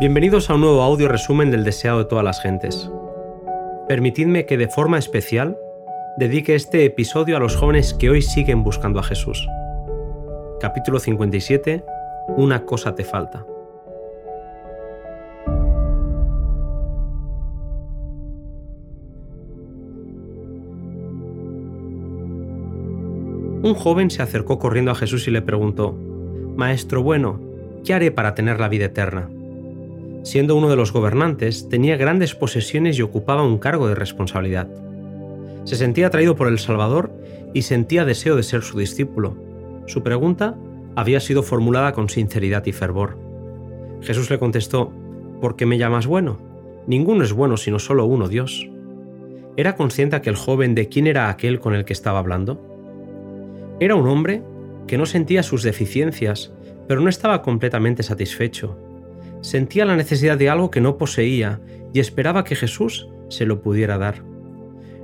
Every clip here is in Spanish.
Bienvenidos a un nuevo audio resumen del deseado de todas las gentes. Permitidme que de forma especial dedique este episodio a los jóvenes que hoy siguen buscando a Jesús. Capítulo 57. Una cosa te falta. Un joven se acercó corriendo a Jesús y le preguntó, Maestro bueno, ¿qué haré para tener la vida eterna? Siendo uno de los gobernantes, tenía grandes posesiones y ocupaba un cargo de responsabilidad. Se sentía atraído por el Salvador y sentía deseo de ser su discípulo. Su pregunta había sido formulada con sinceridad y fervor. Jesús le contestó, ¿por qué me llamas bueno? Ninguno es bueno sino solo uno, Dios. ¿Era consciente aquel joven de quién era aquel con el que estaba hablando? Era un hombre que no sentía sus deficiencias, pero no estaba completamente satisfecho sentía la necesidad de algo que no poseía y esperaba que Jesús se lo pudiera dar.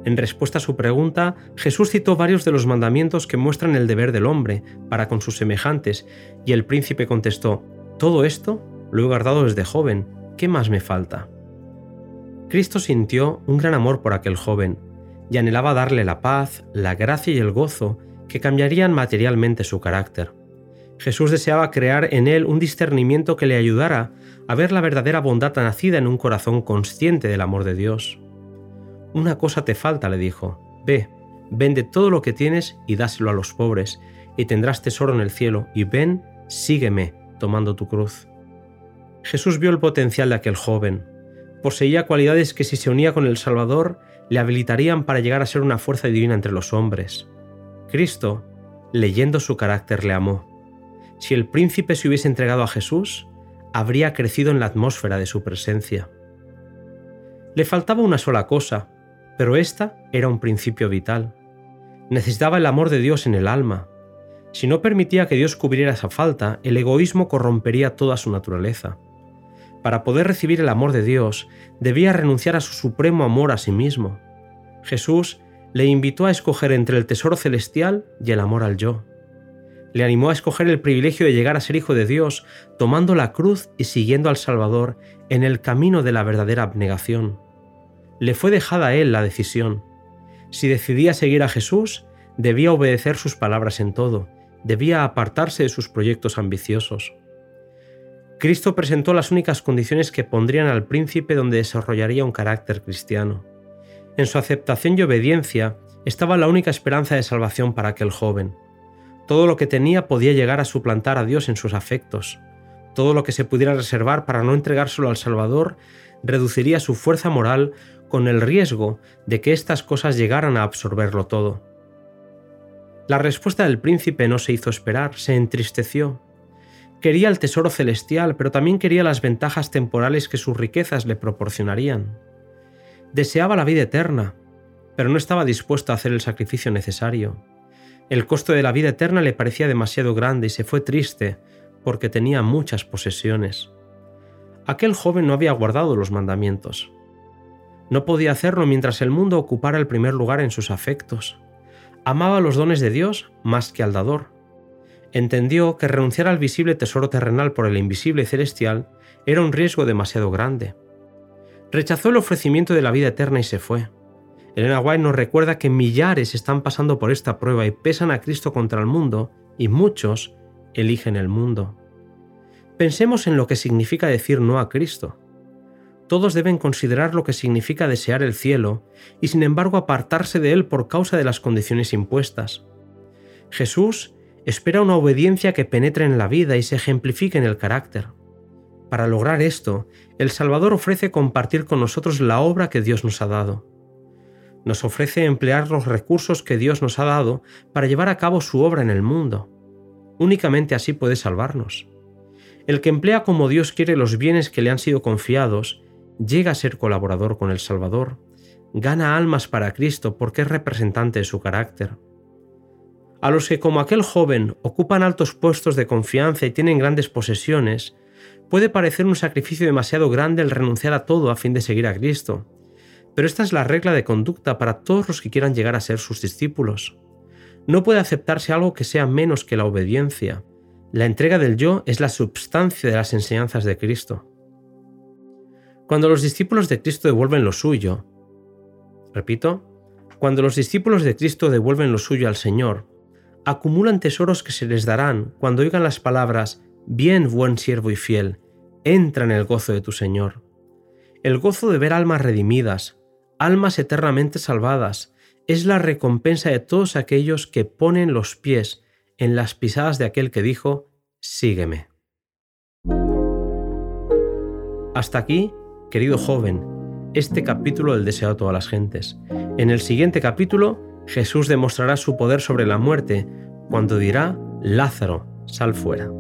En respuesta a su pregunta, Jesús citó varios de los mandamientos que muestran el deber del hombre para con sus semejantes, y el príncipe contestó, Todo esto lo he guardado desde joven, ¿qué más me falta? Cristo sintió un gran amor por aquel joven, y anhelaba darle la paz, la gracia y el gozo que cambiarían materialmente su carácter. Jesús deseaba crear en él un discernimiento que le ayudara a ver la verdadera bondad nacida en un corazón consciente del amor de Dios. Una cosa te falta, le dijo. Ve, vende todo lo que tienes y dáselo a los pobres, y tendrás tesoro en el cielo, y ven, sígueme, tomando tu cruz. Jesús vio el potencial de aquel joven. Poseía cualidades que si se unía con el Salvador, le habilitarían para llegar a ser una fuerza divina entre los hombres. Cristo, leyendo su carácter, le amó si el príncipe se hubiese entregado a Jesús, habría crecido en la atmósfera de su presencia. Le faltaba una sola cosa, pero esta era un principio vital. Necesitaba el amor de Dios en el alma. Si no permitía que Dios cubriera esa falta, el egoísmo corrompería toda su naturaleza. Para poder recibir el amor de Dios, debía renunciar a su supremo amor a sí mismo. Jesús le invitó a escoger entre el tesoro celestial y el amor al yo le animó a escoger el privilegio de llegar a ser hijo de Dios, tomando la cruz y siguiendo al Salvador en el camino de la verdadera abnegación. Le fue dejada a él la decisión. Si decidía seguir a Jesús, debía obedecer sus palabras en todo, debía apartarse de sus proyectos ambiciosos. Cristo presentó las únicas condiciones que pondrían al príncipe donde desarrollaría un carácter cristiano. En su aceptación y obediencia estaba la única esperanza de salvación para aquel joven. Todo lo que tenía podía llegar a suplantar a Dios en sus afectos. Todo lo que se pudiera reservar para no entregárselo al Salvador reduciría su fuerza moral con el riesgo de que estas cosas llegaran a absorberlo todo. La respuesta del príncipe no se hizo esperar, se entristeció. Quería el tesoro celestial, pero también quería las ventajas temporales que sus riquezas le proporcionarían. Deseaba la vida eterna, pero no estaba dispuesto a hacer el sacrificio necesario. El costo de la vida eterna le parecía demasiado grande y se fue triste porque tenía muchas posesiones. Aquel joven no había guardado los mandamientos. No podía hacerlo mientras el mundo ocupara el primer lugar en sus afectos. Amaba los dones de Dios más que al dador. Entendió que renunciar al visible tesoro terrenal por el invisible celestial era un riesgo demasiado grande. Rechazó el ofrecimiento de la vida eterna y se fue. Elena White nos recuerda que millares están pasando por esta prueba y pesan a Cristo contra el mundo, y muchos eligen el mundo. Pensemos en lo que significa decir no a Cristo. Todos deben considerar lo que significa desear el cielo y sin embargo apartarse de él por causa de las condiciones impuestas. Jesús espera una obediencia que penetre en la vida y se ejemplifique en el carácter. Para lograr esto, el Salvador ofrece compartir con nosotros la obra que Dios nos ha dado nos ofrece emplear los recursos que Dios nos ha dado para llevar a cabo su obra en el mundo. Únicamente así puede salvarnos. El que emplea como Dios quiere los bienes que le han sido confiados, llega a ser colaborador con el Salvador, gana almas para Cristo porque es representante de su carácter. A los que como aquel joven ocupan altos puestos de confianza y tienen grandes posesiones, puede parecer un sacrificio demasiado grande el renunciar a todo a fin de seguir a Cristo, pero esta es la regla de conducta para todos los que quieran llegar a ser sus discípulos. No puede aceptarse algo que sea menos que la obediencia. La entrega del yo es la substancia de las enseñanzas de Cristo. Cuando los discípulos de Cristo devuelven lo suyo, repito, cuando los discípulos de Cristo devuelven lo suyo al Señor, acumulan tesoros que se les darán cuando oigan las palabras, bien buen siervo y fiel, entra en el gozo de tu Señor. El gozo de ver almas redimidas, almas eternamente salvadas, es la recompensa de todos aquellos que ponen los pies en las pisadas de aquel que dijo, sígueme. Hasta aquí, querido joven, este capítulo del deseo a todas las gentes. En el siguiente capítulo, Jesús demostrará su poder sobre la muerte cuando dirá, Lázaro, sal fuera.